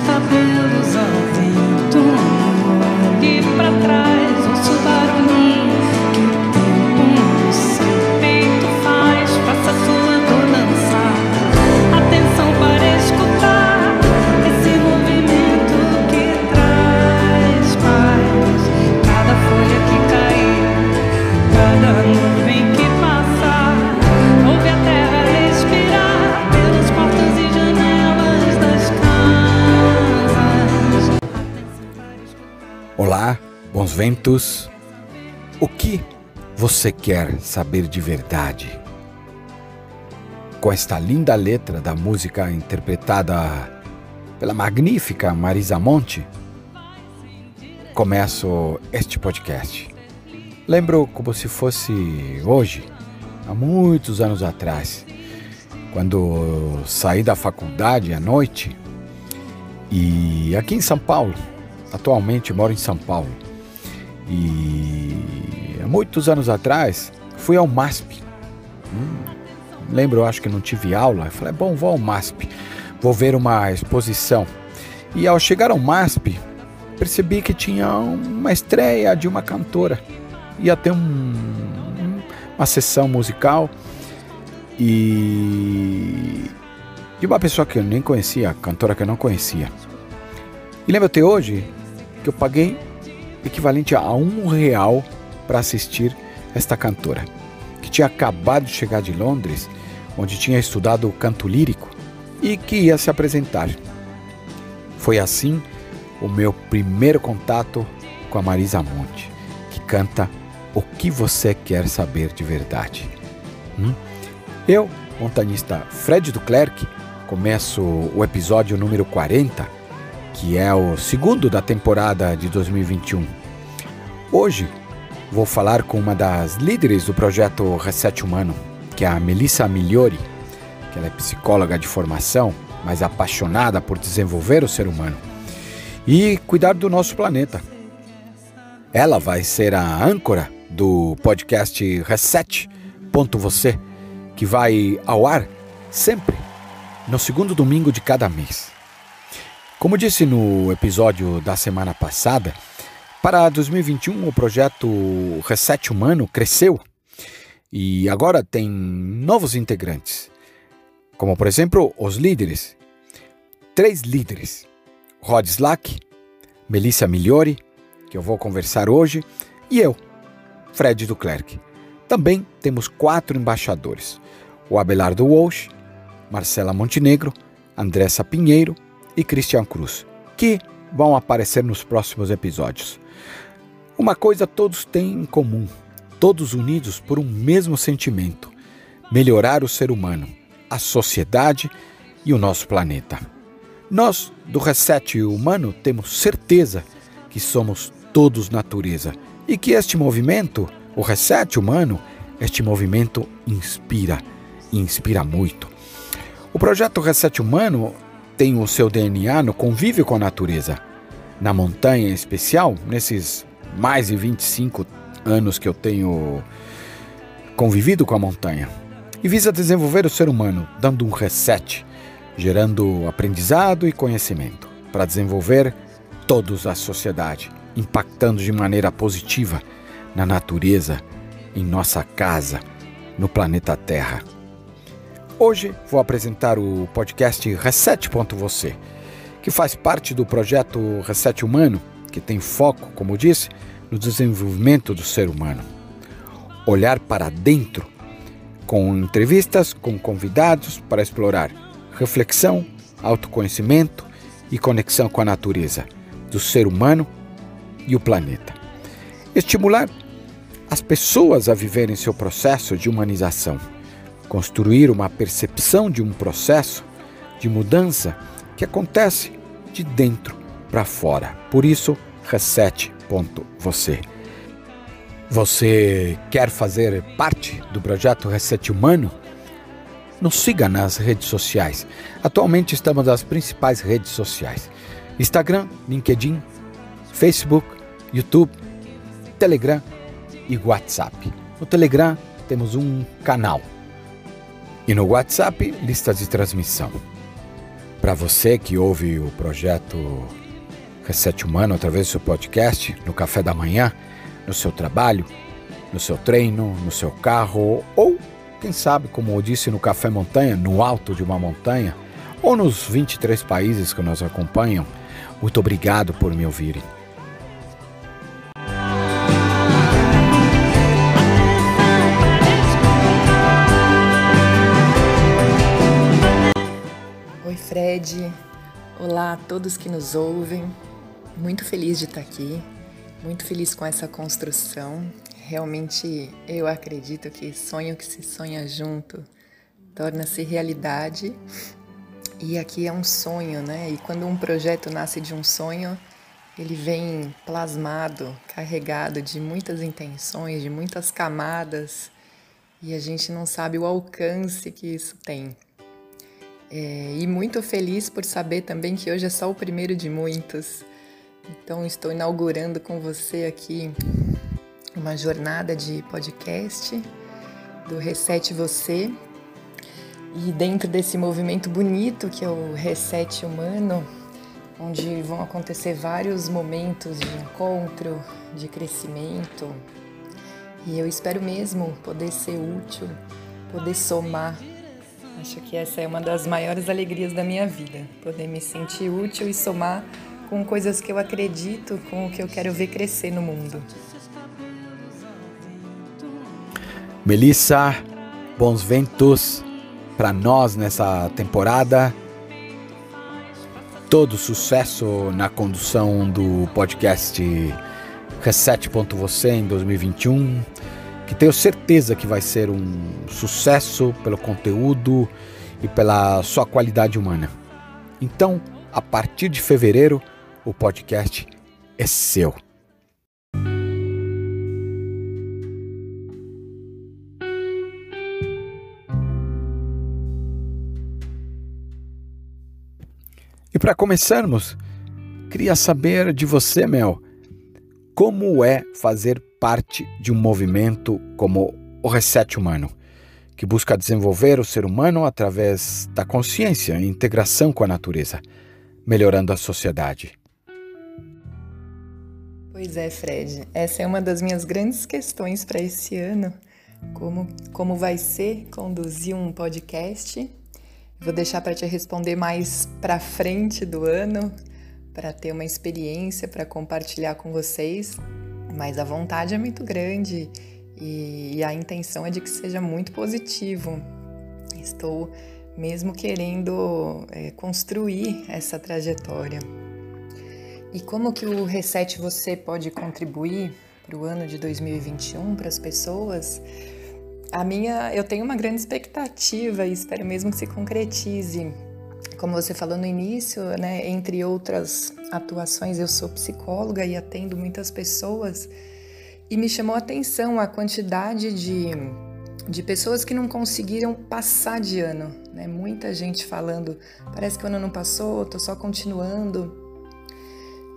cabelos ao vento. Ventos. O que você quer saber de verdade? Com esta linda letra da música interpretada pela magnífica Marisa Monte, começo este podcast. Lembro como se fosse hoje, há muitos anos atrás, quando saí da faculdade à noite e aqui em São Paulo, atualmente moro em São Paulo. E há muitos anos atrás fui ao MASP. Hum, lembro, acho que não tive aula. Eu falei, bom, vou ao MASP, vou ver uma exposição. E ao chegar ao MASP, percebi que tinha uma estreia de uma cantora. Ia ter um, uma sessão musical e de uma pessoa que eu nem conhecia, cantora que eu não conhecia. E lembro até hoje que eu paguei equivalente a um real para assistir esta cantora, que tinha acabado de chegar de Londres, onde tinha estudado canto lírico e que ia se apresentar. Foi assim o meu primeiro contato com a Marisa Monte, que canta O que você quer saber de verdade. Hum? Eu, montanista Fred Duclerc, começo o episódio número 40 que é o segundo da temporada de 2021. Hoje vou falar com uma das líderes do projeto Reset Humano, que é a Melissa Migliori, que ela é psicóloga de formação, mas apaixonada por desenvolver o ser humano e cuidar do nosso planeta. Ela vai ser a âncora do podcast Reset.você, que vai ao ar sempre no segundo domingo de cada mês. Como disse no episódio da semana passada, para 2021 o projeto Reset Humano cresceu e agora tem novos integrantes, como por exemplo os líderes. Três líderes: Rod Slack, Melissa Migliori, que eu vou conversar hoje, e eu, Fred Duclerc. Também temos quatro embaixadores: o Abelardo Walsh, Marcela Montenegro, Andressa Pinheiro e Christian Cruz, que vão aparecer nos próximos episódios. Uma coisa todos têm em comum, todos unidos por um mesmo sentimento: melhorar o ser humano, a sociedade e o nosso planeta. Nós, do Reset Humano, temos certeza que somos todos natureza e que este movimento, o Reset Humano, este movimento inspira, e inspira muito. O projeto Reset Humano tem o seu DNA no convívio com a natureza. Na montanha em especial, nesses mais de 25 anos que eu tenho convivido com a montanha. E visa desenvolver o ser humano, dando um reset, gerando aprendizado e conhecimento, para desenvolver todos a sociedade, impactando de maneira positiva na natureza, em nossa casa, no planeta Terra. Hoje vou apresentar o podcast Reset.você, que faz parte do projeto Reset Humano, que tem foco, como disse, no desenvolvimento do ser humano. Olhar para dentro, com entrevistas com convidados para explorar reflexão, autoconhecimento e conexão com a natureza, do ser humano e o planeta. Estimular as pessoas a viverem seu processo de humanização construir uma percepção de um processo de mudança que acontece de dentro para fora. Por isso, reset.você. Você quer fazer parte do projeto Reset Humano? Nos siga nas redes sociais. Atualmente estamos nas principais redes sociais: Instagram, LinkedIn, Facebook, YouTube, Telegram e WhatsApp. No Telegram temos um canal e no WhatsApp, lista de transmissão. Para você que ouve o projeto Reset Humano através do seu podcast, no café da manhã, no seu trabalho, no seu treino, no seu carro ou, quem sabe, como eu disse, no Café Montanha, no alto de uma montanha, ou nos 23 países que nos acompanham, muito obrigado por me ouvirem. Oi, Fred. Olá a todos que nos ouvem. Muito feliz de estar aqui, muito feliz com essa construção. Realmente eu acredito que sonho que se sonha junto torna-se realidade. E aqui é um sonho, né? E quando um projeto nasce de um sonho, ele vem plasmado, carregado de muitas intenções, de muitas camadas, e a gente não sabe o alcance que isso tem. É, e muito feliz por saber também que hoje é só o primeiro de muitos. Então, estou inaugurando com você aqui uma jornada de podcast do Reset Você. E dentro desse movimento bonito que é o Reset Humano, onde vão acontecer vários momentos de encontro, de crescimento. E eu espero mesmo poder ser útil, poder somar. Acho que essa é uma das maiores alegrias da minha vida, poder me sentir útil e somar com coisas que eu acredito, com o que eu quero ver crescer no mundo. Melissa, bons ventos para nós nessa temporada. Todo sucesso na condução do podcast Reset.você em 2021, que tenho certeza que vai ser um sucesso pelo conteúdo e pela sua qualidade humana. Então, a partir de fevereiro, o podcast é seu. E para começarmos, queria saber de você, Mel, como é fazer parte de um movimento como o Reset Humano, que busca desenvolver o ser humano através da consciência e integração com a natureza, melhorando a sociedade. Pois é, Fred. Essa é uma das minhas grandes questões para esse ano. Como, como vai ser conduzir um podcast? Vou deixar para te responder mais para frente do ano, para ter uma experiência para compartilhar com vocês. Mas a vontade é muito grande e, e a intenção é de que seja muito positivo. Estou mesmo querendo é, construir essa trajetória. E como que o Reset você pode contribuir para o ano de 2021 para as pessoas? A minha, eu tenho uma grande expectativa e espero mesmo que se concretize. Como você falou no início, né, entre outras atuações, eu sou psicóloga e atendo muitas pessoas e me chamou a atenção a quantidade de, de pessoas que não conseguiram passar de ano. Né? Muita gente falando, parece que o ano não passou, estou só continuando.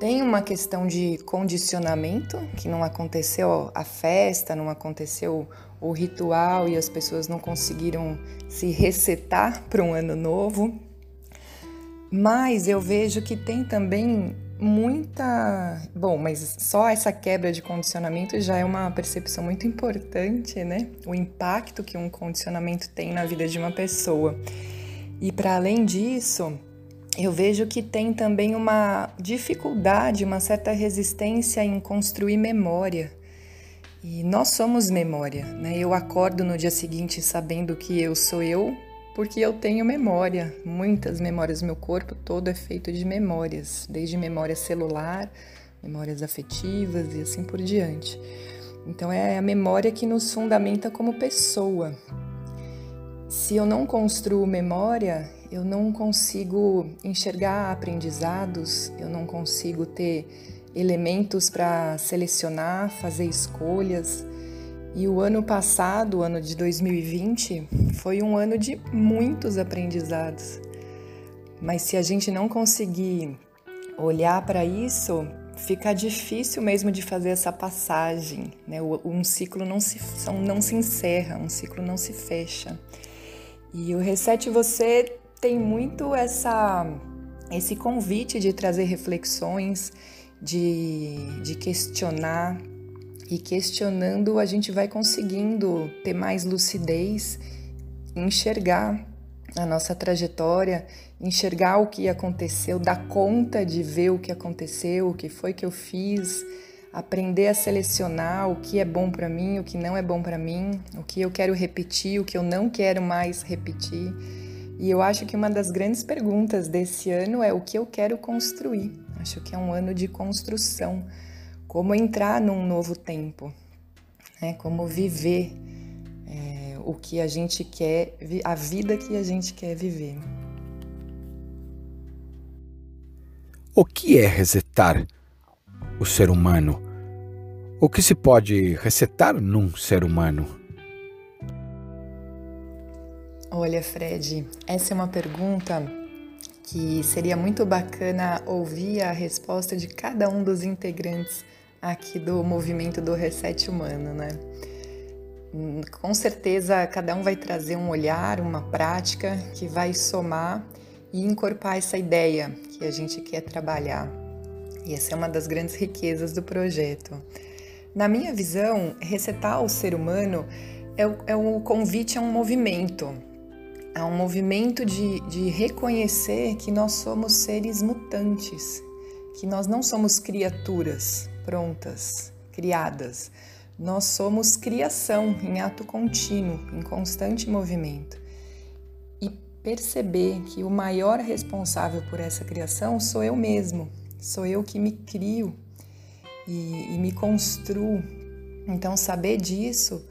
Tem uma questão de condicionamento, que não aconteceu a festa, não aconteceu o ritual e as pessoas não conseguiram se resetar para um ano novo. Mas eu vejo que tem também muita. Bom, mas só essa quebra de condicionamento já é uma percepção muito importante, né? O impacto que um condicionamento tem na vida de uma pessoa. E para além disso, eu vejo que tem também uma dificuldade, uma certa resistência em construir memória. E nós somos memória, né? Eu acordo no dia seguinte sabendo que eu sou eu, porque eu tenho memória, muitas memórias. Meu corpo todo é feito de memórias, desde memória celular, memórias afetivas e assim por diante. Então é a memória que nos fundamenta como pessoa. Se eu não construo memória, eu não consigo enxergar aprendizados, eu não consigo ter elementos para selecionar, fazer escolhas. E o ano passado, o ano de 2020, foi um ano de muitos aprendizados. Mas se a gente não conseguir olhar para isso, fica difícil mesmo de fazer essa passagem. Né? Um ciclo não se, não se encerra, um ciclo não se fecha. E o Reset Você tem muito essa esse convite de trazer reflexões, de, de questionar, e questionando a gente vai conseguindo ter mais lucidez, enxergar a nossa trajetória, enxergar o que aconteceu, dar conta de ver o que aconteceu, o que foi que eu fiz, aprender a selecionar o que é bom para mim, o que não é bom para mim, o que eu quero repetir, o que eu não quero mais repetir. E eu acho que uma das grandes perguntas desse ano é o que eu quero construir. Acho que é um ano de construção. Como entrar num novo tempo, né? como viver é, o que a gente quer, a vida que a gente quer viver. O que é resetar o ser humano? O que se pode resetar num ser humano? Olha, Fred, essa é uma pergunta que seria muito bacana ouvir a resposta de cada um dos integrantes aqui do movimento do Reset Humano, né? Hum, com certeza cada um vai trazer um olhar, uma prática que vai somar e incorporar essa ideia que a gente quer trabalhar. E essa é uma das grandes riquezas do projeto. Na minha visão, resetar o ser humano é o, é o convite a um movimento, Há um movimento de, de reconhecer que nós somos seres mutantes, que nós não somos criaturas prontas, criadas. Nós somos criação em ato contínuo, em constante movimento. E perceber que o maior responsável por essa criação sou eu mesmo, sou eu que me crio e, e me construo. Então, saber disso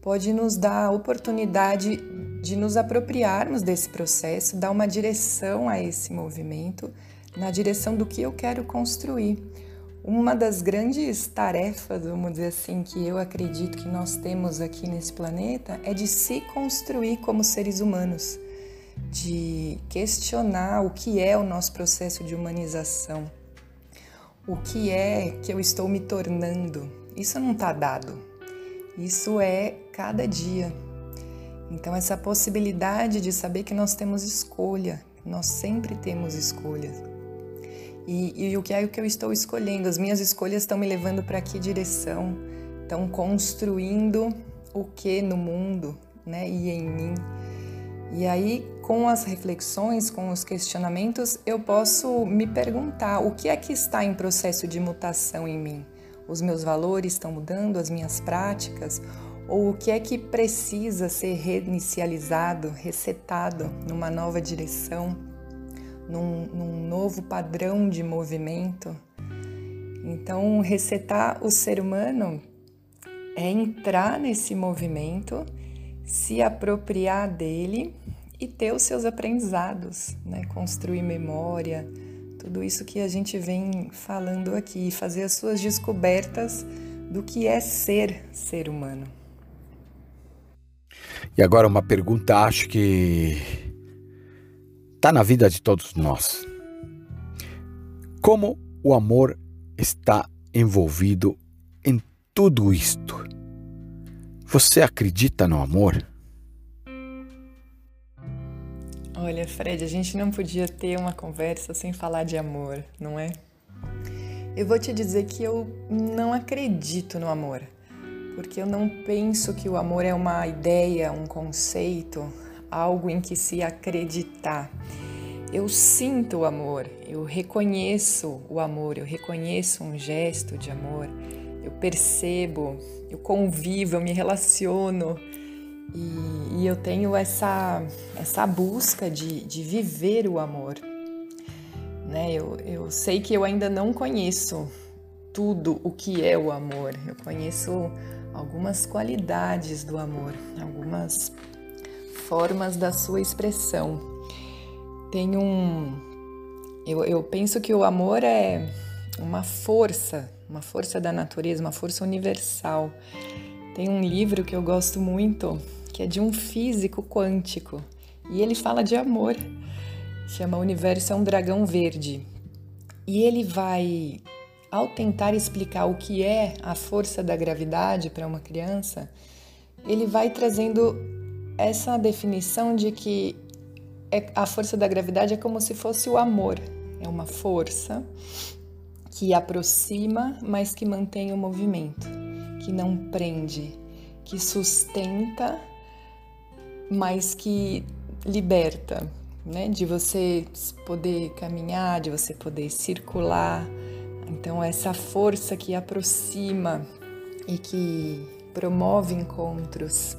pode nos dar a oportunidade de nos apropriarmos desse processo, dar uma direção a esse movimento, na direção do que eu quero construir. Uma das grandes tarefas, vamos dizer assim, que eu acredito que nós temos aqui nesse planeta é de se construir como seres humanos, de questionar o que é o nosso processo de humanização, o que é que eu estou me tornando. Isso não está dado, isso é cada dia. Então, essa possibilidade de saber que nós temos escolha, nós sempre temos escolha. E, e o que é o que eu estou escolhendo? As minhas escolhas estão me levando para que direção? Estão construindo o que no mundo né? e em mim? E aí, com as reflexões, com os questionamentos, eu posso me perguntar o que é que está em processo de mutação em mim? Os meus valores estão mudando, as minhas práticas? Ou o que é que precisa ser reinicializado, resetado numa nova direção, num, num novo padrão de movimento? Então, resetar o ser humano é entrar nesse movimento, se apropriar dele e ter os seus aprendizados, né? construir memória, tudo isso que a gente vem falando aqui, fazer as suas descobertas do que é ser ser humano. E agora uma pergunta, acho que está na vida de todos nós. Como o amor está envolvido em tudo isto? Você acredita no amor? Olha, Fred, a gente não podia ter uma conversa sem falar de amor, não é? Eu vou te dizer que eu não acredito no amor, porque eu não penso que o amor é uma ideia, um conceito, algo em que se acreditar. Eu sinto o amor, eu reconheço o amor, eu reconheço um gesto de amor, eu percebo, eu convivo, eu me relaciono e, e eu tenho essa, essa busca de, de viver o amor. Né? Eu, eu sei que eu ainda não conheço tudo o que é o amor, eu conheço algumas qualidades do amor, algumas formas da sua expressão. Tem um. Eu, eu penso que o amor é uma força, uma força da natureza, uma força universal. Tem um livro que eu gosto muito que é de um físico quântico, e ele fala de amor. Chama O Universo é um Dragão Verde. E ele vai, ao tentar explicar o que é a força da gravidade para uma criança, ele vai trazendo essa definição de que é, a força da gravidade é como se fosse o amor. É uma força que aproxima, mas que mantém o movimento, que não prende, que sustenta, mas que liberta, né? De você poder caminhar, de você poder circular. Então, essa força que aproxima e que promove encontros.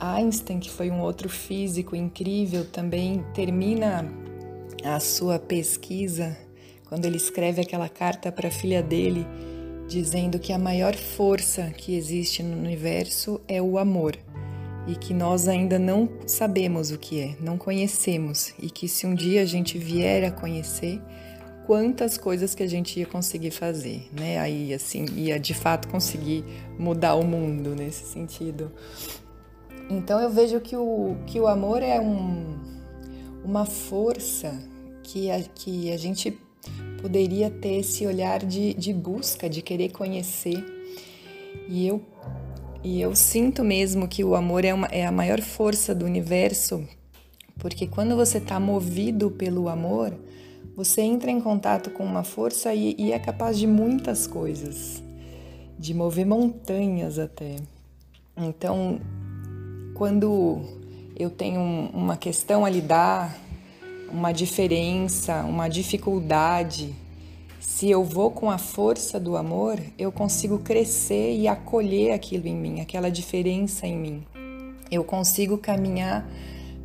Einstein, que foi um outro físico incrível, também termina a sua pesquisa quando ele escreve aquela carta para a filha dele, dizendo que a maior força que existe no universo é o amor e que nós ainda não sabemos o que é, não conhecemos e que se um dia a gente vier a conhecer, quantas coisas que a gente ia conseguir fazer, né? Aí assim, ia de fato conseguir mudar o mundo nesse sentido. Então eu vejo que o, que o amor é um, uma força que a, que a gente poderia ter esse olhar de, de busca, de querer conhecer. E eu, e eu sinto mesmo que o amor é, uma, é a maior força do universo, porque quando você está movido pelo amor, você entra em contato com uma força e, e é capaz de muitas coisas, de mover montanhas até. Então, quando eu tenho uma questão a lidar, uma diferença, uma dificuldade, se eu vou com a força do amor, eu consigo crescer e acolher aquilo em mim, aquela diferença em mim. Eu consigo caminhar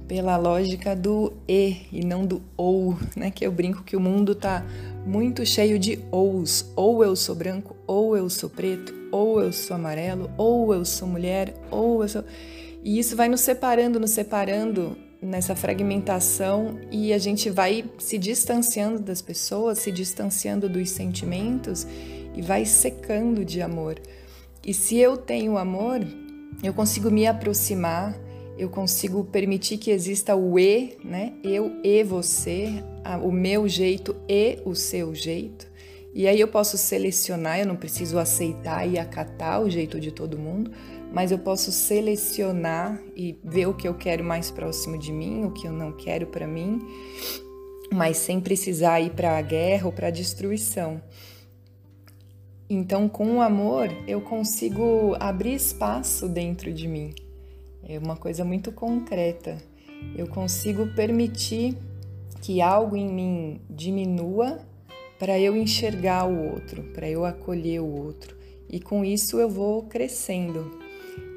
pela lógica do e e não do ou, né? Que eu brinco que o mundo tá muito cheio de ous. Ou eu sou branco, ou eu sou preto, ou eu sou amarelo, ou eu sou mulher, ou eu sou. E isso vai nos separando, nos separando nessa fragmentação e a gente vai se distanciando das pessoas, se distanciando dos sentimentos e vai secando de amor. E se eu tenho amor, eu consigo me aproximar, eu consigo permitir que exista o e, né? Eu e você, o meu jeito e o seu jeito. E aí eu posso selecionar, eu não preciso aceitar e acatar o jeito de todo mundo, mas eu posso selecionar e ver o que eu quero mais próximo de mim, o que eu não quero para mim, mas sem precisar ir para a guerra ou para a destruição. Então, com o amor, eu consigo abrir espaço dentro de mim. É uma coisa muito concreta. Eu consigo permitir que algo em mim diminua para eu enxergar o outro, para eu acolher o outro. E com isso eu vou crescendo.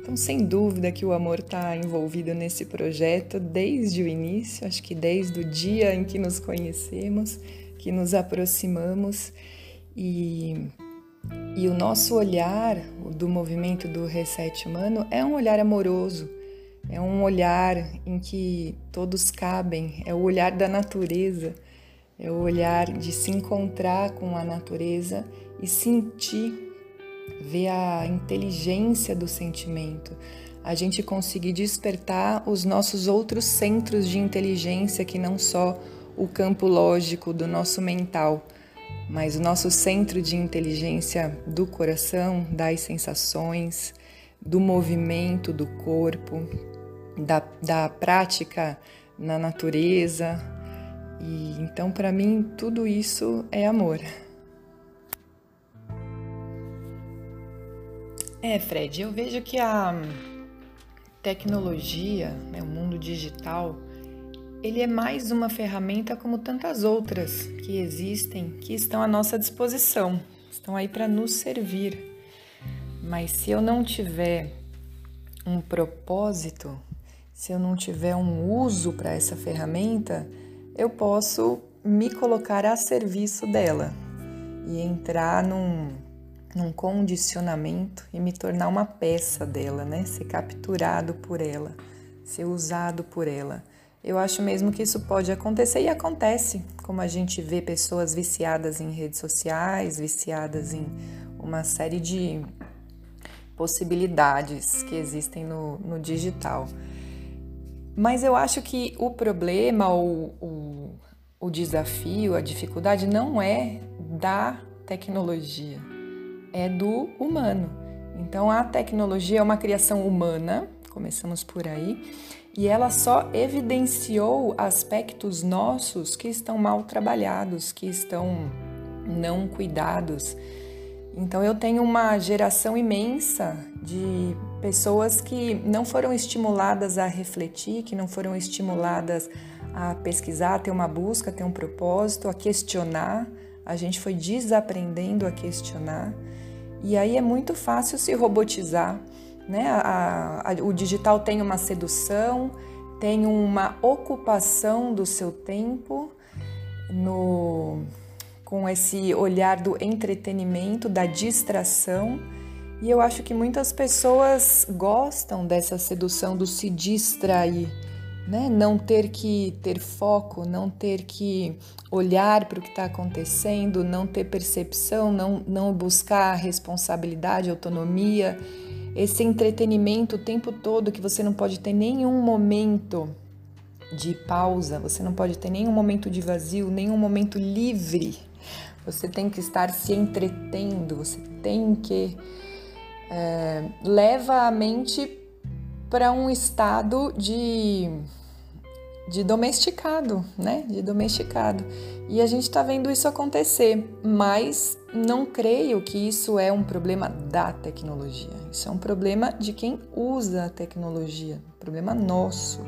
Então, sem dúvida que o amor está envolvido nesse projeto desde o início, acho que desde o dia em que nos conhecemos, que nos aproximamos e, e o nosso olhar do movimento do reset humano é um olhar amoroso, é um olhar em que todos cabem, é o olhar da natureza, é o olhar de se encontrar com a natureza e sentir ver a inteligência do sentimento, a gente conseguir despertar os nossos outros centros de inteligência, que não só o campo lógico do nosso mental, mas o nosso centro de inteligência do coração, das sensações, do movimento do corpo, da, da prática na natureza. E então, para mim, tudo isso é amor. É, Fred, eu vejo que a tecnologia, né, o mundo digital, ele é mais uma ferramenta como tantas outras que existem, que estão à nossa disposição, estão aí para nos servir. Mas se eu não tiver um propósito, se eu não tiver um uso para essa ferramenta, eu posso me colocar a serviço dela e entrar num num condicionamento e me tornar uma peça dela, né? Ser capturado por ela, ser usado por ela. Eu acho mesmo que isso pode acontecer e acontece, como a gente vê pessoas viciadas em redes sociais, viciadas em uma série de possibilidades que existem no, no digital. Mas eu acho que o problema, o, o, o desafio, a dificuldade não é da tecnologia, é do humano. Então a tecnologia é uma criação humana, Começamos por aí. E ela só evidenciou aspectos nossos que estão mal trabalhados, que estão não cuidados. Então eu tenho uma geração imensa de pessoas que não foram estimuladas a refletir, que não foram estimuladas a pesquisar, a ter uma busca, a ter um propósito, a questionar. A gente foi desaprendendo a questionar. E aí é muito fácil se robotizar. Né? A, a, o digital tem uma sedução, tem uma ocupação do seu tempo no com esse olhar do entretenimento, da distração. E eu acho que muitas pessoas gostam dessa sedução do se distrair, né? Não ter que ter foco, não ter que olhar para o que está acontecendo, não ter percepção, não, não buscar responsabilidade, autonomia. Esse entretenimento o tempo todo que você não pode ter nenhum momento de pausa, você não pode ter nenhum momento de vazio, nenhum momento livre você tem que estar se entretendo, você tem que é, leva a mente para um estado de, de domesticado, né? De domesticado. E a gente está vendo isso acontecer, mas não creio que isso é um problema da tecnologia. Isso é um problema de quem usa a tecnologia, problema nosso.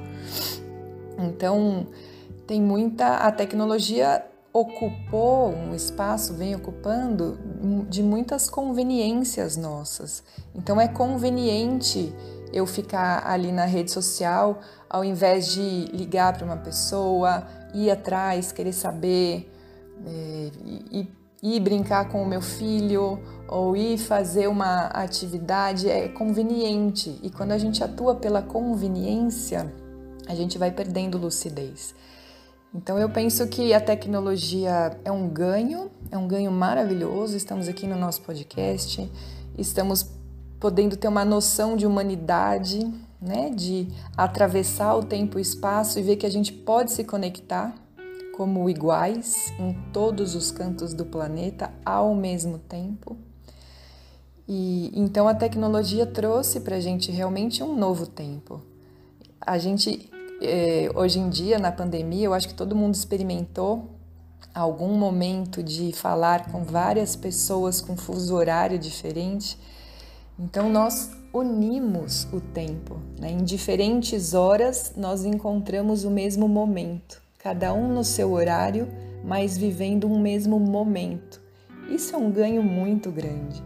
Então, tem muita. A tecnologia ocupou um espaço, vem ocupando de muitas conveniências nossas. Então é conveniente eu ficar ali na rede social ao invés de ligar para uma pessoa, ir atrás, querer saber, é, ir, brincar com o meu filho ou ir fazer uma atividade é conveniente. E quando a gente atua pela conveniência, a gente vai perdendo lucidez. Então eu penso que a tecnologia é um ganho, é um ganho maravilhoso. Estamos aqui no nosso podcast, estamos podendo ter uma noção de humanidade, né, de atravessar o tempo e o espaço e ver que a gente pode se conectar como iguais em todos os cantos do planeta ao mesmo tempo. E então a tecnologia trouxe para a gente realmente um novo tempo. A gente é, hoje em dia, na pandemia, eu acho que todo mundo experimentou algum momento de falar com várias pessoas com fuso horário diferente. Então, nós unimos o tempo. Né? Em diferentes horas, nós encontramos o mesmo momento, cada um no seu horário, mas vivendo um mesmo momento. Isso é um ganho muito grande.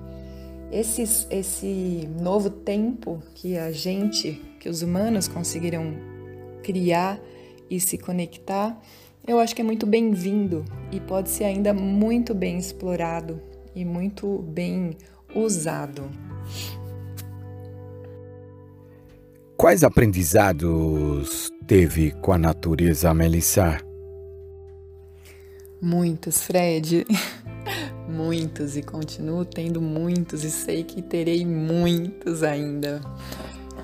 Esse, esse novo tempo que a gente, que os humanos conseguiram criar e se conectar, eu acho que é muito bem-vindo e pode ser ainda muito bem explorado e muito bem usado. Quais aprendizados teve com a natureza, Melissa? Muitos, Fred. muitos e continuo tendo muitos e sei que terei muitos ainda.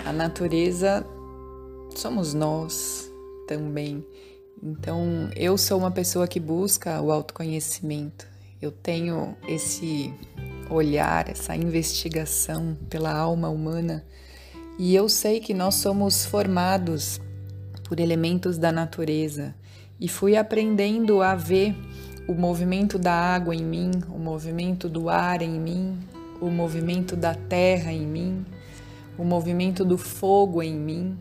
A natureza somos nós também. Então, eu sou uma pessoa que busca o autoconhecimento. Eu tenho esse olhar, essa investigação pela alma humana e eu sei que nós somos formados por elementos da natureza e fui aprendendo a ver o movimento da água em mim, o movimento do ar em mim, o movimento da terra em mim, o movimento do fogo em mim,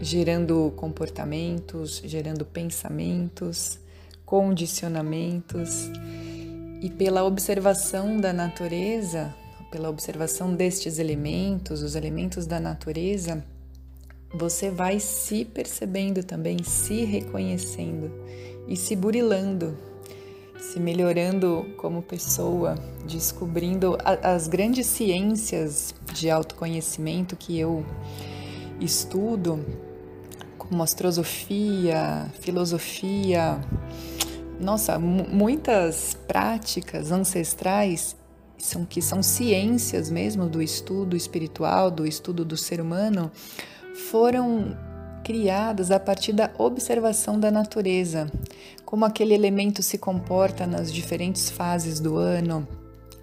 gerando comportamentos, gerando pensamentos, condicionamentos. E pela observação da natureza, pela observação destes elementos, os elementos da natureza, você vai se percebendo também, se reconhecendo e se burilando, se melhorando como pessoa, descobrindo as grandes ciências de autoconhecimento que eu estudo como astrosofia, filosofia, nossa, muitas práticas ancestrais são que são ciências mesmo do estudo espiritual, do estudo do ser humano, foram criadas a partir da observação da natureza, como aquele elemento se comporta nas diferentes fases do ano,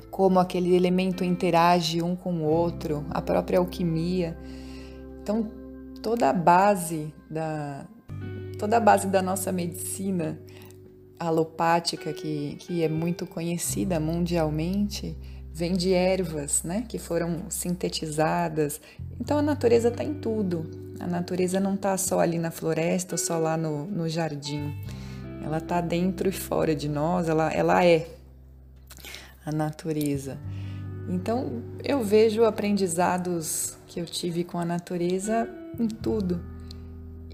como aquele elemento interage um com o outro, a própria alquimia. Então, toda a base da toda a base da nossa medicina alopática que, que é muito conhecida mundialmente vem de ervas, né, que foram sintetizadas. Então a natureza está em tudo. A natureza não está só ali na floresta ou só lá no, no jardim. Ela está dentro e fora de nós. Ela, ela é a natureza. Então eu vejo aprendizados que eu tive com a natureza em tudo.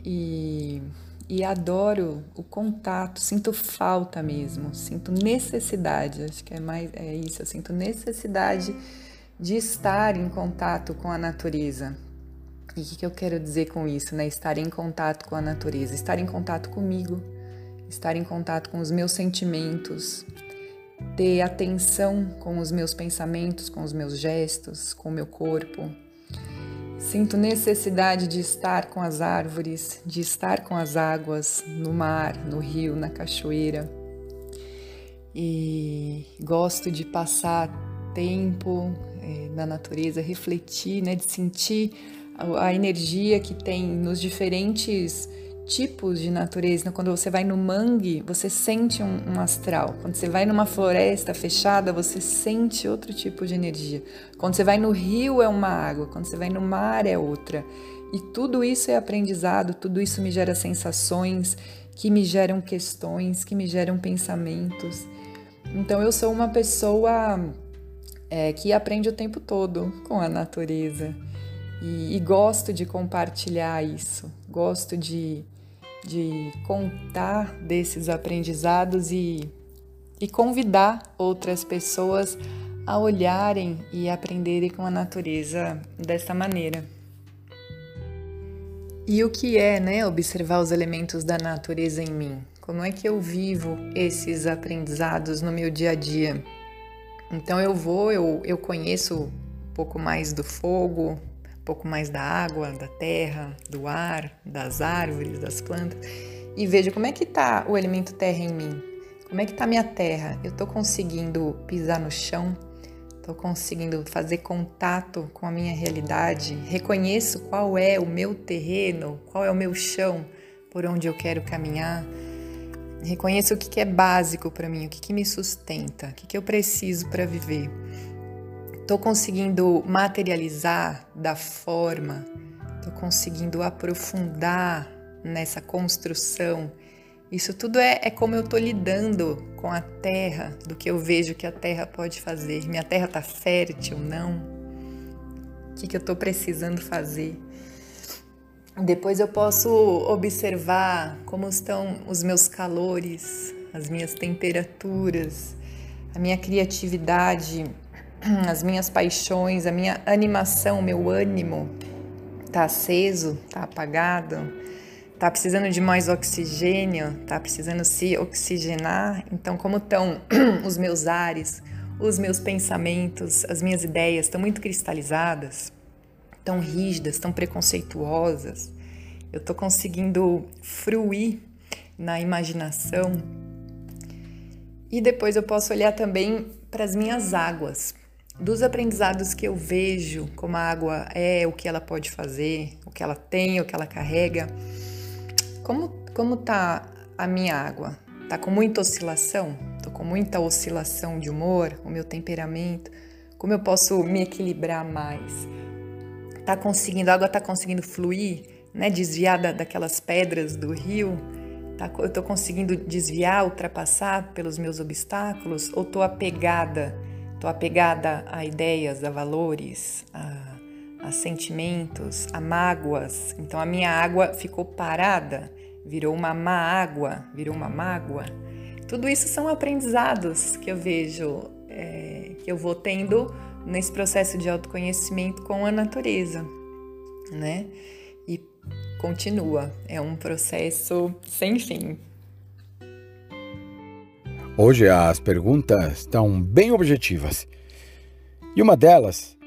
E e adoro o contato, sinto falta mesmo, sinto necessidade, acho que é mais é isso, eu sinto necessidade de estar em contato com a natureza. E o que, que eu quero dizer com isso, né? Estar em contato com a natureza, estar em contato comigo, estar em contato com os meus sentimentos, ter atenção com os meus pensamentos, com os meus gestos, com o meu corpo, Sinto necessidade de estar com as árvores, de estar com as águas, no mar, no rio, na cachoeira. E gosto de passar tempo é, na natureza, refletir, né, de sentir a, a energia que tem nos diferentes tipos de natureza. Então, quando você vai no mangue, você sente um, um, astral. Quando você vai numa floresta fechada, você sente outro tipo de energia. Quando você vai no rio, é uma água. Quando você vai no mar, é outra. E tudo isso é aprendizado, tudo isso me gera sensações, que me geram questões, que me geram pensamentos. Então, eu sou uma pessoa é, que aprende o tempo todo com a natureza. E, e, gosto de compartilhar isso, gosto de de contar desses aprendizados e, e convidar outras pessoas a olharem e aprenderem com a natureza dessa maneira. E o que é, né, observar os elementos da natureza em mim? Como é que eu vivo esses aprendizados no meu dia a dia? Então eu vou, eu, eu conheço um pouco mais do fogo, pouco mais da água, da terra, do ar, das árvores, das plantas e vejo como é que está o elemento terra em mim. Como é que está minha terra? Eu estou conseguindo pisar no chão? Estou conseguindo fazer contato com a minha realidade? Reconheço qual é o meu terreno, qual é o meu chão por onde eu quero caminhar? Reconheço o que é básico para mim, o que me sustenta, o que eu preciso para viver. Estou conseguindo materializar da forma, estou conseguindo aprofundar nessa construção. Isso tudo é, é como eu estou lidando com a terra, do que eu vejo que a terra pode fazer. Minha terra está fértil, não? O que, que eu estou precisando fazer? Depois eu posso observar como estão os meus calores, as minhas temperaturas, a minha criatividade as minhas paixões, a minha animação, o meu ânimo está aceso, está apagado, está precisando de mais oxigênio, está precisando se oxigenar. Então, como estão os meus ares, os meus pensamentos, as minhas ideias estão muito cristalizadas, tão rígidas, tão preconceituosas. Eu estou conseguindo fruir na imaginação. E depois eu posso olhar também para as minhas águas, dos aprendizados que eu vejo, como a água é, o que ela pode fazer, o que ela tem, o que ela carrega. Como como tá a minha água? Tá com muita oscilação? Tô com muita oscilação de humor, o meu temperamento. Como eu posso me equilibrar mais? Tá conseguindo, a água tá conseguindo fluir, né, desviada daquelas pedras do rio? Tá, eu tô conseguindo desviar, ultrapassar pelos meus obstáculos ou tô apegada Estou apegada a ideias, a valores, a, a sentimentos, a mágoas. Então a minha água ficou parada, virou uma má água, virou uma mágoa. Tudo isso são aprendizados que eu vejo, é, que eu vou tendo nesse processo de autoconhecimento com a natureza, né? E continua, é um processo sem fim. Hoje as perguntas estão bem objetivas. E uma delas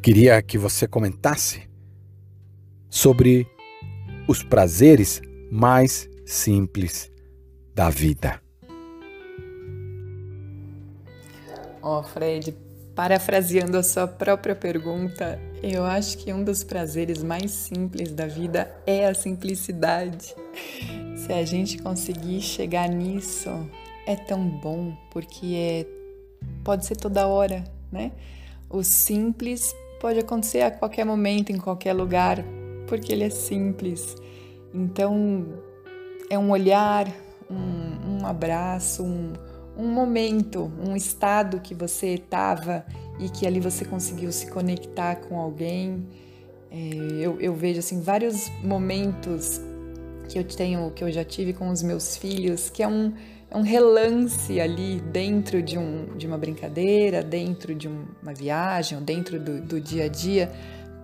queria que você comentasse sobre os prazeres mais simples da vida. Ó, oh, Fred, parafraseando a sua própria pergunta, Eu acho que um dos prazeres mais simples da vida é a simplicidade. Se a gente conseguir chegar nisso, é tão bom, porque é pode ser toda hora, né? O simples pode acontecer a qualquer momento, em qualquer lugar, porque ele é simples. Então, é um olhar, um, um abraço, um, um momento, um estado que você estava e que ali você conseguiu se conectar com alguém. É, eu, eu, vejo assim vários momentos que eu tenho, que eu já tive com os meus filhos, que é um, é um relance ali dentro de, um, de uma brincadeira, dentro de uma viagem, dentro do, do dia a dia,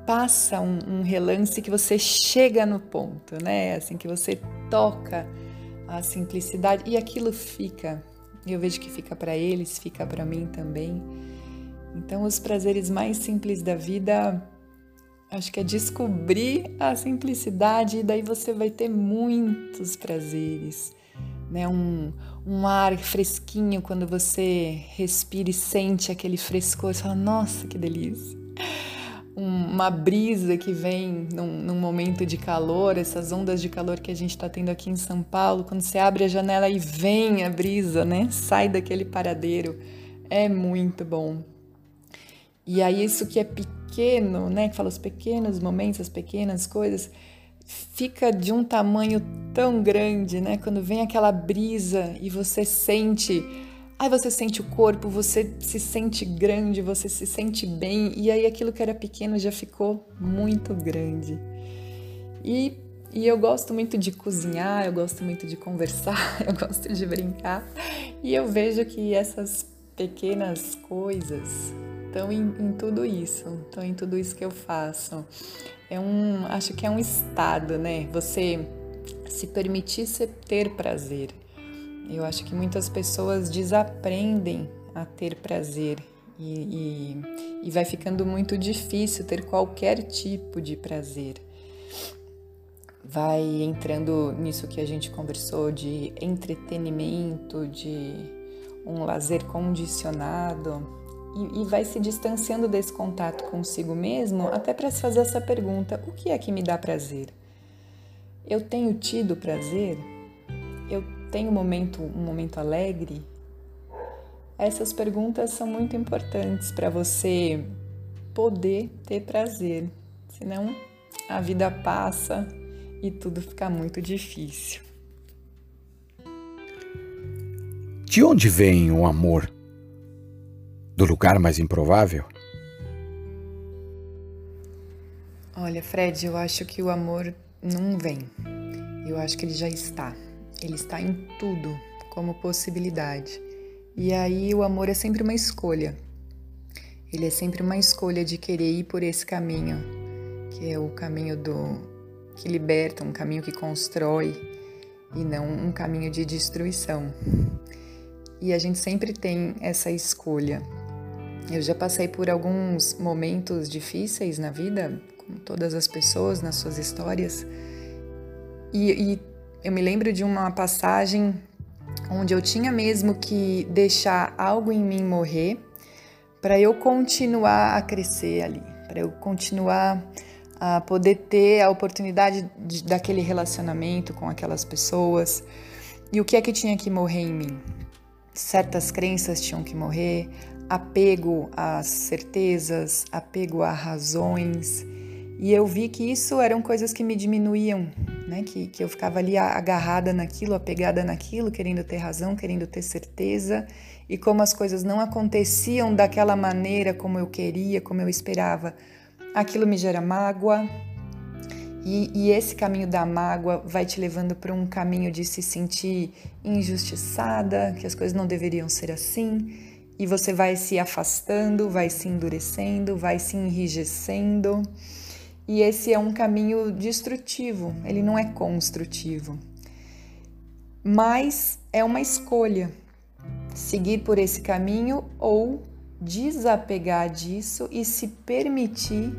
passa um, um, relance que você chega no ponto, né? Assim que você toca a simplicidade e aquilo fica. Eu vejo que fica para eles, fica para mim também. Então, os prazeres mais simples da vida, acho que é descobrir a simplicidade e daí você vai ter muitos prazeres, né? Um, um ar fresquinho quando você respira e sente aquele frescor, você fala, nossa, que delícia. Uma brisa que vem num, num momento de calor, essas ondas de calor que a gente está tendo aqui em São Paulo, quando você abre a janela e vem a brisa, né? Sai daquele paradeiro, é muito bom. E aí isso que é pequeno, né, que fala os pequenos momentos, as pequenas coisas, fica de um tamanho tão grande, né? Quando vem aquela brisa e você sente, aí você sente o corpo, você se sente grande, você se sente bem, e aí aquilo que era pequeno já ficou muito grande. E, e eu gosto muito de cozinhar, eu gosto muito de conversar, eu gosto de brincar, e eu vejo que essas pequenas coisas estão em, em tudo isso, estão em tudo isso que eu faço. É um, acho que é um estado, né? Você se permitir ter prazer. Eu acho que muitas pessoas desaprendem a ter prazer e, e, e vai ficando muito difícil ter qualquer tipo de prazer. Vai entrando nisso que a gente conversou de entretenimento, de um lazer condicionado e, e vai se distanciando desse contato consigo mesmo até para se fazer essa pergunta: o que é que me dá prazer? Eu tenho tido prazer? Eu tenho momento, um momento alegre? Essas perguntas são muito importantes para você poder ter prazer, senão a vida passa e tudo fica muito difícil. De onde vem o amor? Do lugar mais improvável? Olha, Fred, eu acho que o amor não vem. Eu acho que ele já está. Ele está em tudo como possibilidade. E aí o amor é sempre uma escolha. Ele é sempre uma escolha de querer ir por esse caminho, que é o caminho do que liberta, um caminho que constrói e não um caminho de destruição. E a gente sempre tem essa escolha. Eu já passei por alguns momentos difíceis na vida, como todas as pessoas nas suas histórias, e, e eu me lembro de uma passagem onde eu tinha mesmo que deixar algo em mim morrer para eu continuar a crescer ali, para eu continuar a poder ter a oportunidade de, daquele relacionamento com aquelas pessoas. E o que é que tinha que morrer em mim? Certas crenças tinham que morrer, apego às certezas, apego a razões. E eu vi que isso eram coisas que me diminuíam, né? que, que eu ficava ali agarrada naquilo, apegada naquilo, querendo ter razão, querendo ter certeza. E como as coisas não aconteciam daquela maneira como eu queria, como eu esperava, aquilo me gera mágoa. E, e esse caminho da mágoa vai te levando para um caminho de se sentir injustiçada, que as coisas não deveriam ser assim e você vai se afastando, vai se endurecendo, vai se enrijecendo. E esse é um caminho destrutivo, ele não é construtivo. Mas é uma escolha seguir por esse caminho ou desapegar disso e se permitir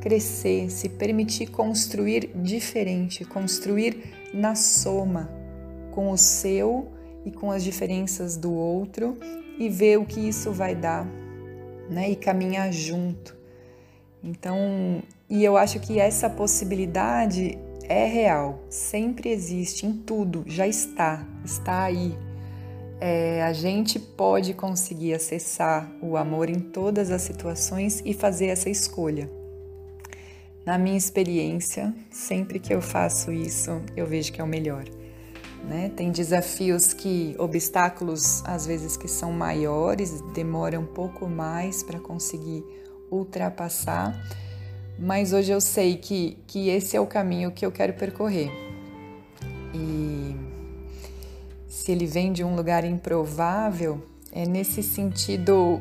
crescer, se permitir construir diferente, construir na soma com o seu e com as diferenças do outro e ver o que isso vai dar, né? E caminhar junto. Então, e eu acho que essa possibilidade é real, sempre existe em tudo, já está, está aí. É, a gente pode conseguir acessar o amor em todas as situações e fazer essa escolha. Na minha experiência, sempre que eu faço isso, eu vejo que é o melhor. Né? Tem desafios que, obstáculos às vezes que são maiores, demoram um pouco mais para conseguir ultrapassar, mas hoje eu sei que, que esse é o caminho que eu quero percorrer. E se ele vem de um lugar improvável, é nesse sentido.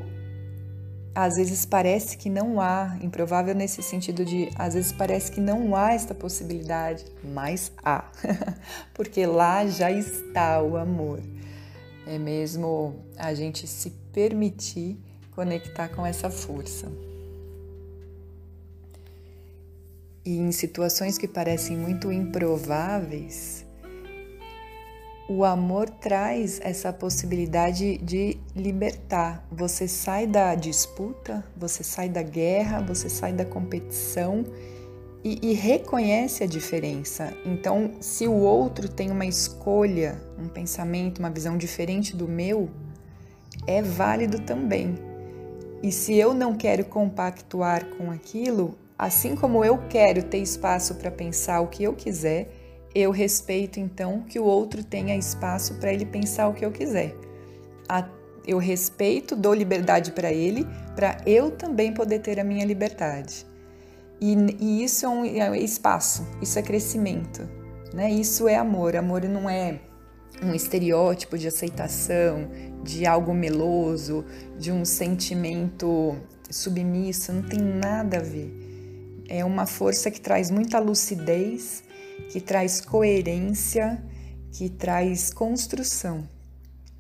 Às vezes parece que não há, improvável nesse sentido de, às vezes parece que não há esta possibilidade, mas há, porque lá já está o amor. É mesmo a gente se permitir conectar com essa força. E em situações que parecem muito improváveis, o amor traz essa possibilidade de libertar. Você sai da disputa, você sai da guerra, você sai da competição e, e, reconhece a diferença. Então, se o outro tem uma escolha, um pensamento, uma visão diferente do meu, é válido também. E se eu não quero compactuar com aquilo, Assim como eu quero ter espaço para pensar o que eu quiser, eu respeito então que o outro tenha espaço para ele pensar o que eu quiser. Eu respeito, dou liberdade para ele, para eu também poder ter a minha liberdade. E, e isso é um é espaço, isso é crescimento, né? Isso é amor. Amor não é um estereótipo de aceitação, de algo meloso, de um sentimento submisso, não tem nada a ver é uma força que traz muita lucidez, que traz coerência, que traz construção.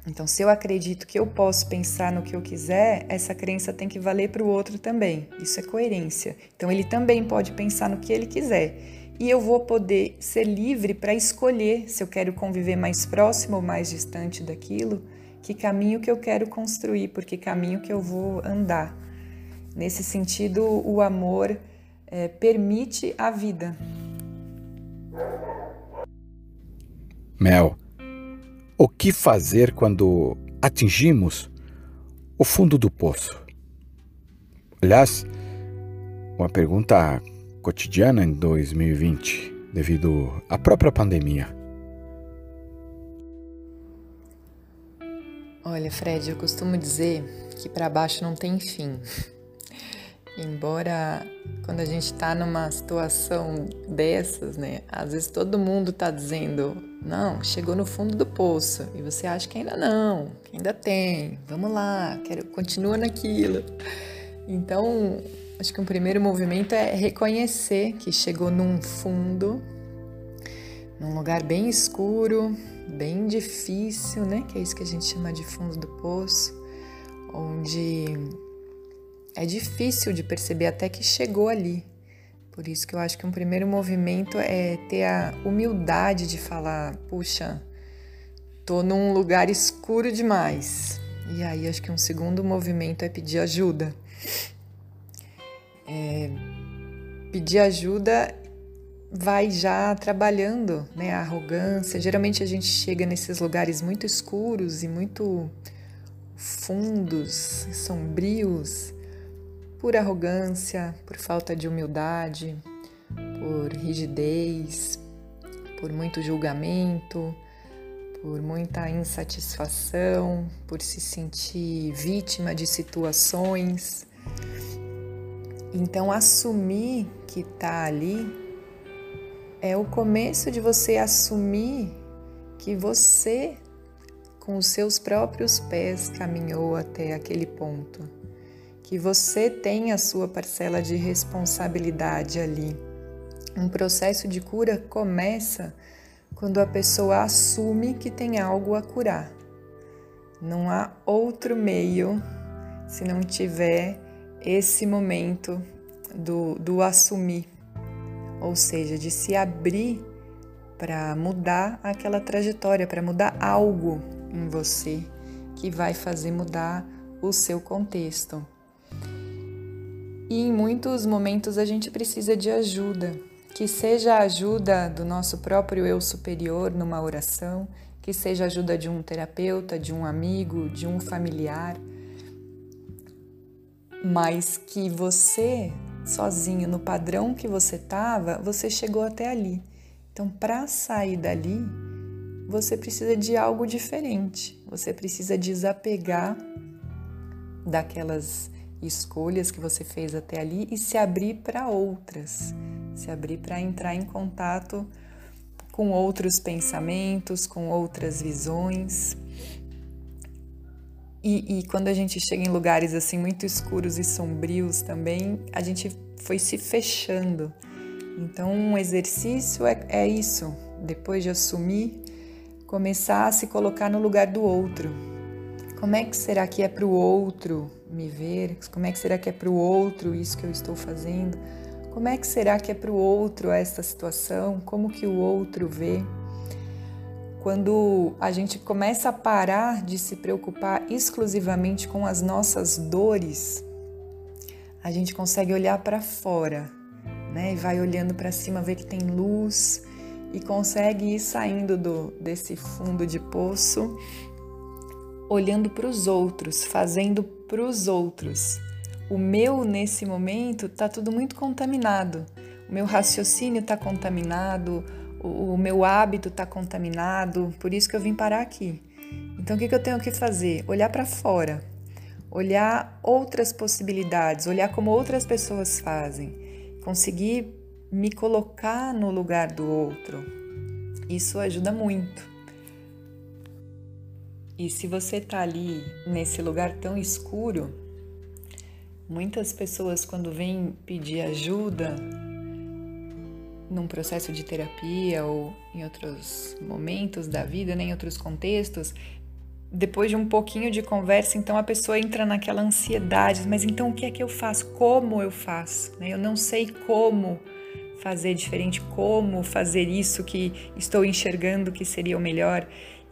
Então, se eu acredito que eu posso pensar no que eu quiser, essa crença tem que valer para o outro também. Isso é coerência. Então, ele também pode pensar no que ele quiser. E eu vou poder ser livre para escolher se eu quero conviver mais próximo ou mais distante daquilo, que caminho que eu quero construir, porque caminho que eu vou andar. Nesse sentido, o amor é, permite a vida. Mel, o que fazer quando atingimos o fundo do poço? Aliás, uma pergunta cotidiana em 2020, devido à própria pandemia. Olha, Fred, eu costumo dizer que para baixo não tem fim. Embora quando a gente está numa situação dessas, né, às vezes todo mundo está dizendo, não, chegou no fundo do poço, e você acha que ainda não, que ainda tem, vamos lá, quero, continua naquilo. Então, acho que um primeiro movimento é reconhecer que chegou num fundo, num lugar bem escuro, bem difícil, né, que é isso que a gente chama de fundo do poço, onde é difícil de perceber até que chegou ali. Por isso que eu acho que um primeiro movimento é ter a humildade de falar: puxa, tô num lugar escuro demais. E aí acho que um segundo movimento é pedir ajuda. É, pedir ajuda vai já trabalhando né, a arrogância. Geralmente a gente chega nesses lugares muito escuros e muito fundos, sombrios, por arrogância, por falta de humildade, por rigidez, por muito julgamento, por muita insatisfação, por se sentir vítima de situações. Então, assumir que está ali é o começo de você assumir que você, com os seus próprios pés, caminhou até aquele ponto que você tem a sua parcela de responsabilidade ali. Um processo de cura começa quando a pessoa assume que tem algo a curar. Não há outro meio se não tiver esse momento do, do assumir, ou seja, de se abrir para mudar aquela trajetória, para mudar algo em você que vai fazer mudar o seu contexto. E em muitos momentos a gente precisa de ajuda, que seja a ajuda do nosso próprio eu superior numa oração, que seja a ajuda de um terapeuta, de um amigo, de um familiar, mas que você, sozinho, no padrão que você estava, você chegou até ali. Então, para sair dali, você precisa de algo diferente. Você precisa desapegar daquelas escolhas que você fez até ali e se abrir para outras, se abrir para entrar em contato com outros pensamentos, com outras visões. E, e, quando a gente chega em lugares assim muito escuros e sombrios também, a gente foi se fechando. Então, um exercício é, é isso. Depois de assumir, começar a se colocar no lugar do outro. Como é que será que é para o outro me ver? Como é que será que é para o outro isso que eu estou fazendo? Como é que será que é para o outro esta situação? Como que o outro vê? Quando a gente começa a parar de se preocupar exclusivamente com as nossas dores, a gente consegue olhar para fora, né? E vai olhando para cima, ver que tem luz e consegue ir saindo do, desse fundo de poço, olhando para os outros, fazendo para os outros. O meu nesse momento está tudo muito contaminado. O meu raciocínio está contaminado, o, o meu hábito está contaminado, por isso que eu vim parar aqui. Então, o que, que eu tenho que fazer? Olhar para fora, olhar outras possibilidades, olhar como outras pessoas fazem, conseguir me colocar no lugar do outro. Isso ajuda muito. E se você está ali nesse lugar tão escuro, muitas pessoas, quando vêm pedir ajuda, num processo de terapia ou em outros momentos da vida, né, em outros contextos, depois de um pouquinho de conversa, então a pessoa entra naquela ansiedade, mas então o que é que eu faço? Como eu faço? Né? Eu não sei como fazer diferente, como fazer isso que estou enxergando que seria o melhor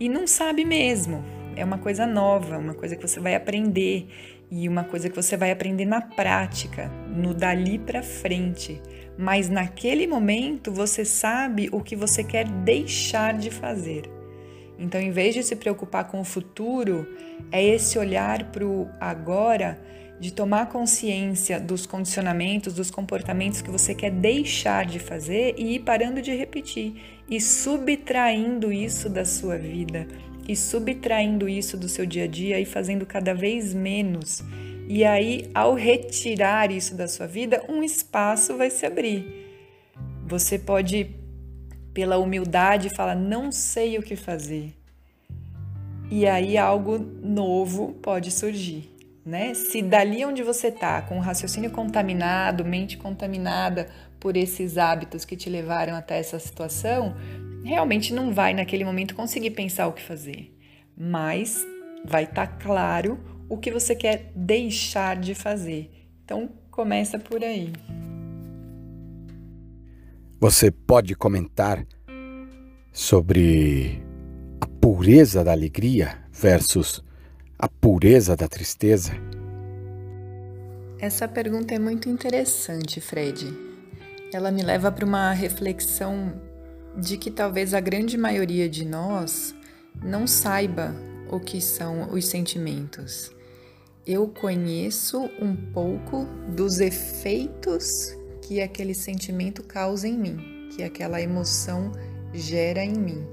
e não sabe mesmo. É uma coisa nova, uma coisa que você vai aprender e uma coisa que você vai aprender na prática, no dali para frente mas naquele momento você sabe o que você quer deixar de fazer. Então, em vez de se preocupar com o futuro, é esse olhar para o agora, de tomar consciência dos condicionamentos, dos comportamentos que você quer deixar de fazer e ir parando de repetir e subtraindo isso da sua vida e subtraindo isso do seu dia a dia e fazendo cada vez menos e aí, ao retirar isso da sua vida, um espaço vai se abrir. Você pode, pela humildade, falar: não sei o que fazer. E aí algo novo pode surgir. Né? Se dali onde você está, com o raciocínio contaminado, mente contaminada por esses hábitos que te levaram até essa situação, realmente não vai naquele momento conseguir pensar o que fazer. Mas vai estar tá claro o que você quer deixar de fazer. Então, começa por aí. Você pode comentar sobre a pureza da alegria versus a pureza da tristeza? Essa pergunta é muito interessante, Fred. Ela me leva para uma reflexão de que talvez a grande maioria de nós não saiba o que são os sentimentos eu conheço um pouco dos efeitos que aquele sentimento causa em mim, que aquela emoção gera em mim.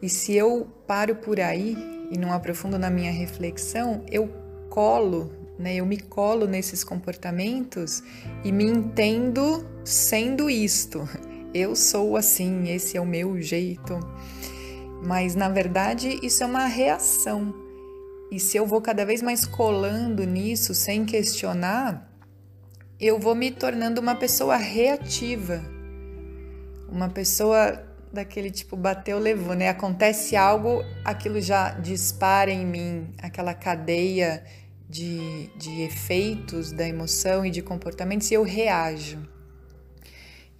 E se eu paro por aí e não aprofundo na minha reflexão, eu colo, né? Eu me colo nesses comportamentos e me entendo sendo isto. Eu sou assim, esse é o meu jeito. Mas na verdade, isso é uma reação e se eu vou cada vez mais colando nisso sem questionar, eu vou me tornando uma pessoa reativa. Uma pessoa daquele tipo bateu, levou, né? Acontece algo, aquilo já dispara em mim, aquela cadeia de, de efeitos da emoção e de comportamentos e eu reajo.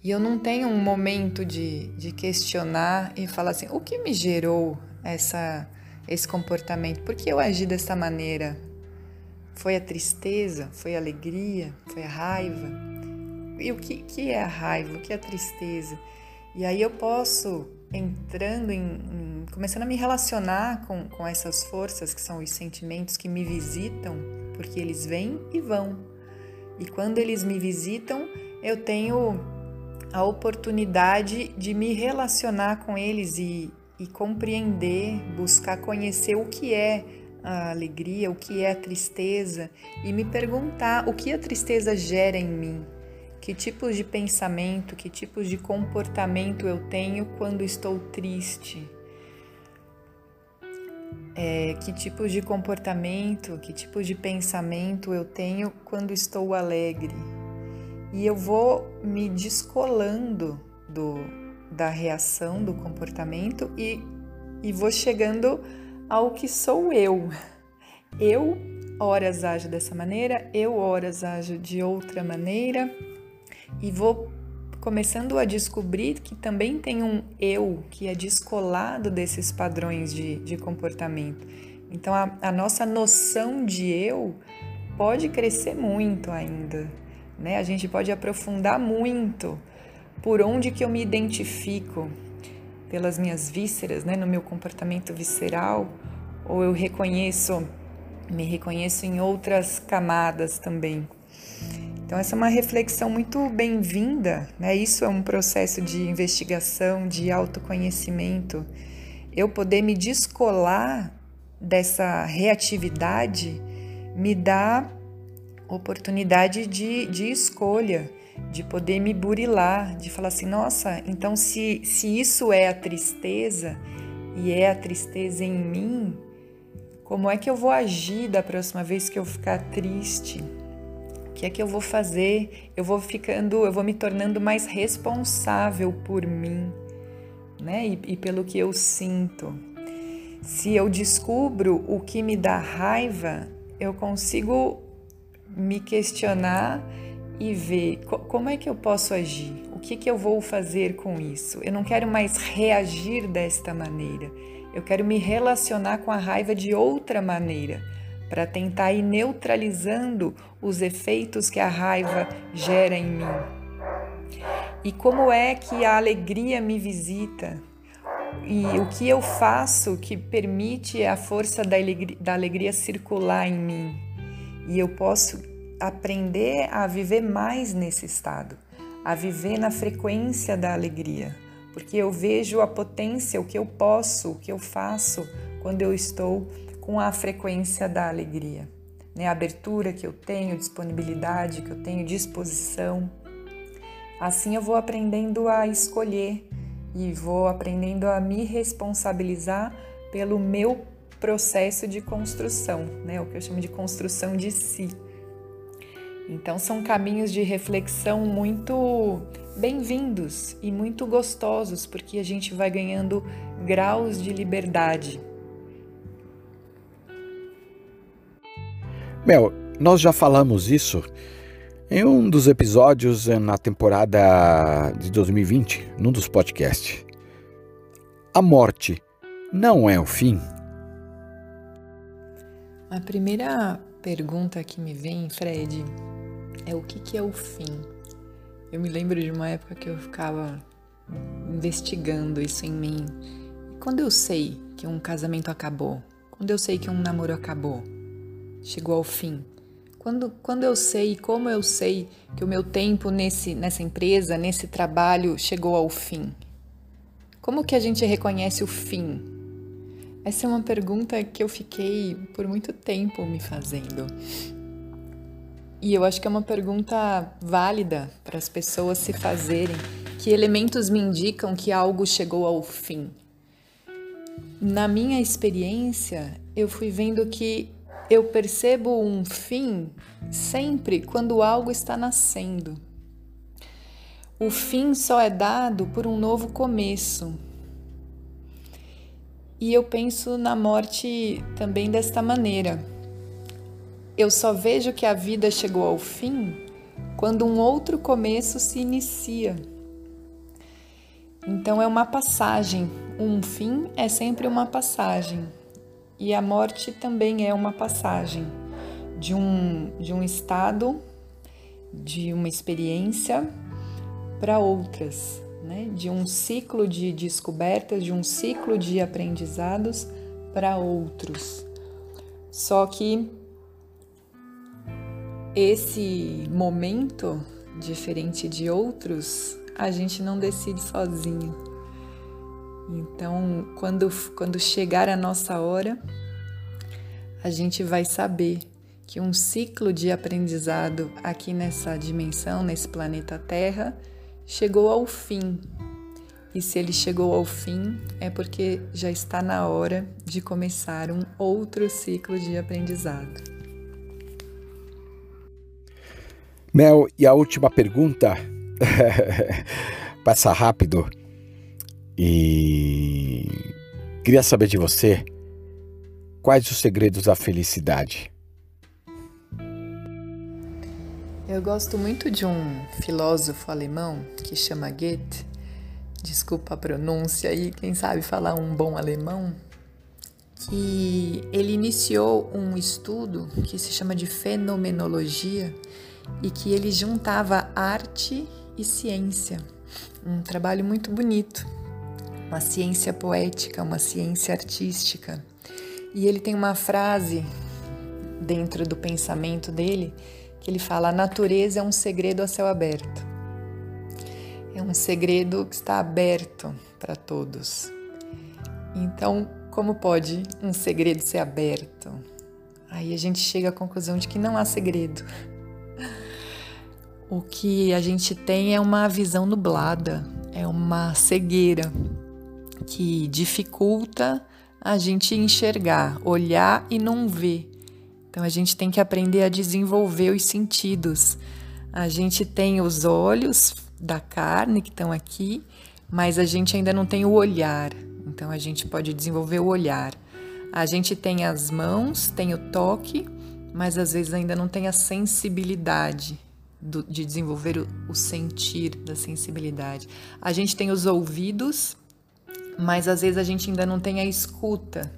E eu não tenho um momento de, de questionar e falar assim: o que me gerou essa esse comportamento? Por que eu agi dessa maneira? Foi a tristeza? Foi a alegria? Foi a raiva? E o que, que é a raiva? O que é a tristeza? E aí eu posso, entrando em, começando a me relacionar com, com essas forças que são os sentimentos que me visitam, porque eles vêm e vão. E quando eles me visitam, eu tenho a oportunidade de me relacionar com eles e, e compreender, buscar conhecer o que é a alegria, o que é a tristeza e me perguntar o que a tristeza gera em mim, que tipos de pensamento, que tipos de comportamento eu tenho quando estou triste. É, que tipos de comportamento, que tipos de pensamento eu tenho quando estou alegre. E eu vou me descolando do, da reação, do comportamento e, e vou chegando ao que sou eu. Eu, horas, ajo dessa maneira, eu, horas, ajo de outra maneira e vou começando a descobrir que também tem um eu que é descolado desses padrões de, de comportamento. Então, a, a nossa noção de eu pode crescer muito ainda, né? A gente pode aprofundar muito por onde que eu me identifico, pelas minhas vísceras, né, no meu comportamento visceral, ou eu reconheço, me reconheço em outras camadas também. Então essa é uma reflexão muito bem-vinda, né? Isso é um processo de investigação, de autoconhecimento. Eu poder me descolar dessa reatividade me dá oportunidade de, de escolha de poder me burilar, de falar assim: nossa, então se, se isso é a tristeza e é a tristeza em mim, como é que eu vou agir da próxima vez que eu ficar triste? Que é que eu vou fazer? Eu vou ficando, eu vou me tornando mais responsável por mim, né? E, e pelo que eu sinto. Se eu descubro o que me dá raiva, eu consigo me questionar e ver como é que eu posso agir, o que, que eu vou fazer com isso. Eu não quero mais reagir desta maneira, eu quero me relacionar com a raiva de outra maneira, para tentar ir neutralizando os efeitos que a raiva gera em mim. E como é que a alegria me visita? E o que eu faço que permite a força da alegria, da alegria circular em mim? E eu posso aprender a viver mais nesse estado, a viver na frequência da alegria, porque eu vejo a potência, o que eu posso, o que eu faço quando eu estou com a frequência da alegria, né? A abertura que eu tenho, disponibilidade que eu tenho, disposição. Assim eu vou aprendendo a escolher e vou aprendendo a me responsabilizar pelo meu processo de construção, né? O que eu chamo de construção de si. Então, são caminhos de reflexão muito bem-vindos e muito gostosos, porque a gente vai ganhando graus de liberdade. Mel, nós já falamos isso em um dos episódios na temporada de 2020, num dos podcasts. A morte não é o fim? A primeira pergunta que me vem, Fred, é o que, que é o fim. Eu me lembro de uma época que eu ficava investigando isso em mim. Quando eu sei que um casamento acabou, quando eu sei que um namoro acabou, chegou ao fim, quando, quando eu sei, como eu sei que o meu tempo nesse, nessa empresa, nesse trabalho chegou ao fim? Como que a gente reconhece o fim? Essa é uma pergunta que eu fiquei por muito tempo me fazendo. E eu acho que é uma pergunta válida para as pessoas se fazerem. Que elementos me indicam que algo chegou ao fim? Na minha experiência, eu fui vendo que eu percebo um fim sempre quando algo está nascendo. O fim só é dado por um novo começo. E eu penso na morte também desta maneira eu só vejo que a vida chegou ao fim quando um outro começo se inicia. Então é uma passagem, um fim é sempre uma passagem. E a morte também é uma passagem. de um, de um estado, de uma experiência para outras, né? de um ciclo de descobertas, de um ciclo de aprendizados para outros. Só que esse momento, diferente de outros, a gente não decide sozinho. Então, quando, quando chegar a nossa hora, a gente vai saber que um ciclo de aprendizado aqui nessa dimensão, nesse planeta Terra, chegou ao fim. E se ele chegou ao fim, é porque já está na hora de começar um outro ciclo de aprendizado. Mel, e a última pergunta, passa rápido, e queria saber de você quais os segredos da felicidade. Eu gosto muito de um filósofo alemão que chama Goethe. Desculpa a pronúncia aí, quem sabe falar um bom alemão. Que ele iniciou um estudo que se chama de fenomenologia e que ele juntava arte e ciência. Um trabalho muito bonito, uma ciência poética, uma ciência artística. E ele tem uma frase dentro do pensamento dele que ele fala: a natureza é um segredo a céu aberto. É um segredo que está aberto para todos. Então, como pode um segredo ser aberto? Aí a gente chega à conclusão de que não há segredo, o que a gente tem é uma visão nublada, é uma cegueira que dificulta a gente enxergar, olhar e não ver. Então a gente tem que aprender a desenvolver os sentidos. A gente tem os olhos da carne que estão aqui, mas a gente ainda não tem o olhar. Então a gente pode desenvolver o olhar. A gente tem as mãos, tem o toque, mas às vezes ainda não tem a sensibilidade do, de desenvolver o, o sentir da sensibilidade. A gente tem os ouvidos, mas às vezes a gente ainda não tem a escuta.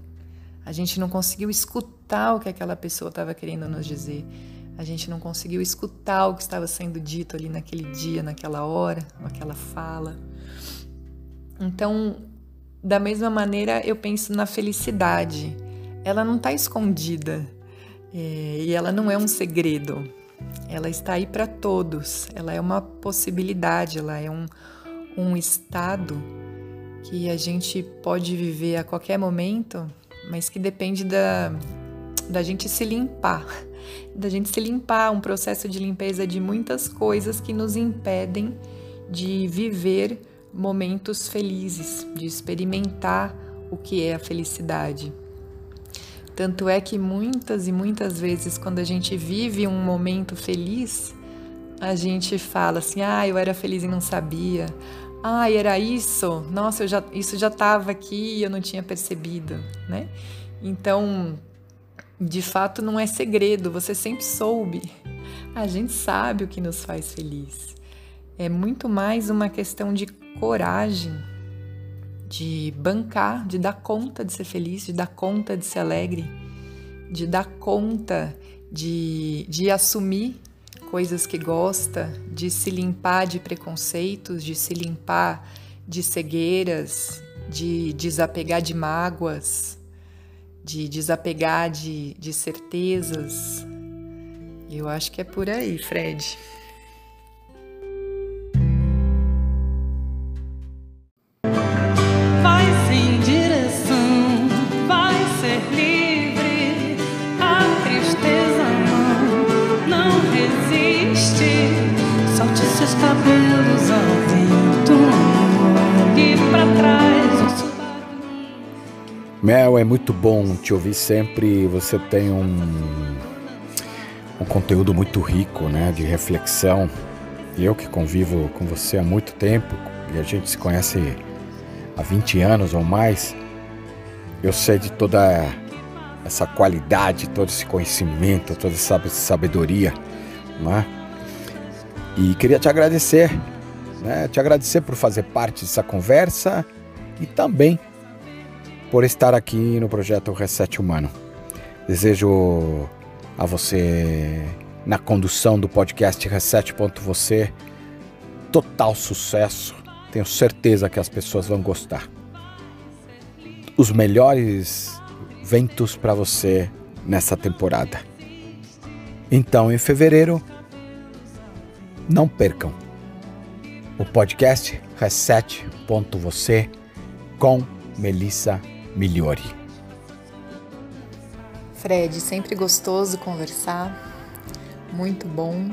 A gente não conseguiu escutar o que aquela pessoa estava querendo nos dizer. A gente não conseguiu escutar o que estava sendo dito ali naquele dia, naquela hora, naquela fala. Então, da mesma maneira, eu penso na felicidade. Ela não está escondida é, e ela não é um segredo ela está aí para todos, ela é uma possibilidade, ela é um, um estado que a gente pode viver a qualquer momento, mas que depende da, da gente se limpar, da gente se limpar, um processo de limpeza de muitas coisas que nos impedem de viver momentos felizes, de experimentar o que é a felicidade. Tanto é que muitas e muitas vezes, quando a gente vive um momento feliz, a gente fala assim: ah, eu era feliz e não sabia. Ah, era isso? Nossa, já, isso já estava aqui e eu não tinha percebido, né? Então, de fato, não é segredo, você sempre soube. A gente sabe o que nos faz feliz. É muito mais uma questão de coragem de bancar, de dar conta de ser feliz, de dar conta de ser alegre, de dar conta de, de assumir coisas que gosta, de se limpar de preconceitos, de se limpar de cegueiras, de desapegar de mágoas, de desapegar de, de certezas. Eu acho que é por aí, Fred. Mel, é muito bom te ouvir sempre. Você tem um, um conteúdo muito rico, né, de reflexão. E eu que convivo com você há muito tempo e a gente se conhece há 20 anos ou mais, eu sei de toda essa qualidade, todo esse conhecimento, toda essa sabedoria, né? E queria te agradecer, né? Te agradecer por fazer parte dessa conversa e também por estar aqui no projeto Reset Humano. Desejo a você na condução do podcast Reset.você. Total sucesso. Tenho certeza que as pessoas vão gostar. Os melhores ventos para você nessa temporada. Então, em fevereiro, não percam o podcast Reset.você com Melissa Migliori. Fred, sempre gostoso conversar, muito bom,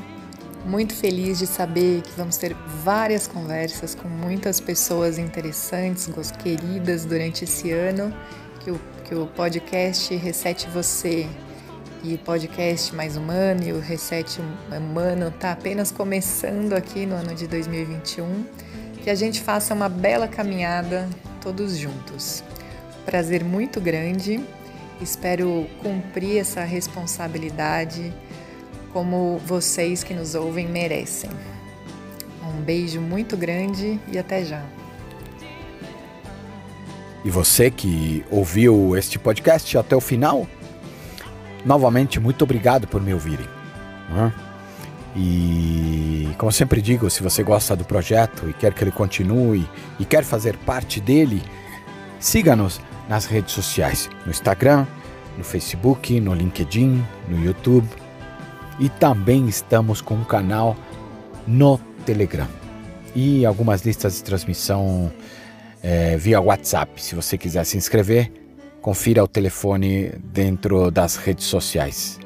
muito feliz de saber que vamos ter várias conversas com muitas pessoas interessantes, queridas durante esse ano, que o, que o podcast Reset Você. E o podcast Mais Humano e o Reset Humano está apenas começando aqui no ano de 2021, que a gente faça uma bela caminhada todos juntos. Prazer muito grande, espero cumprir essa responsabilidade como vocês que nos ouvem merecem. Um beijo muito grande e até já. E você que ouviu este podcast até o final, novamente muito obrigado por me ouvirem. Né? E como sempre digo, se você gosta do projeto e quer que ele continue e quer fazer parte dele, siga-nos nas redes sociais, no Instagram, no Facebook, no LinkedIn, no YouTube e também estamos com um canal no Telegram e algumas listas de transmissão é, via WhatsApp. Se você quiser se inscrever, confira o telefone dentro das redes sociais.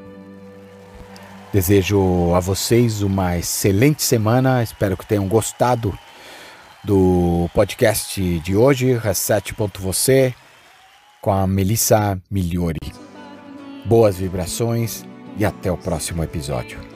Desejo a vocês uma excelente semana. Espero que tenham gostado do podcast de hoje, Reset.você, com a Melissa Migliori. Boas vibrações e até o próximo episódio.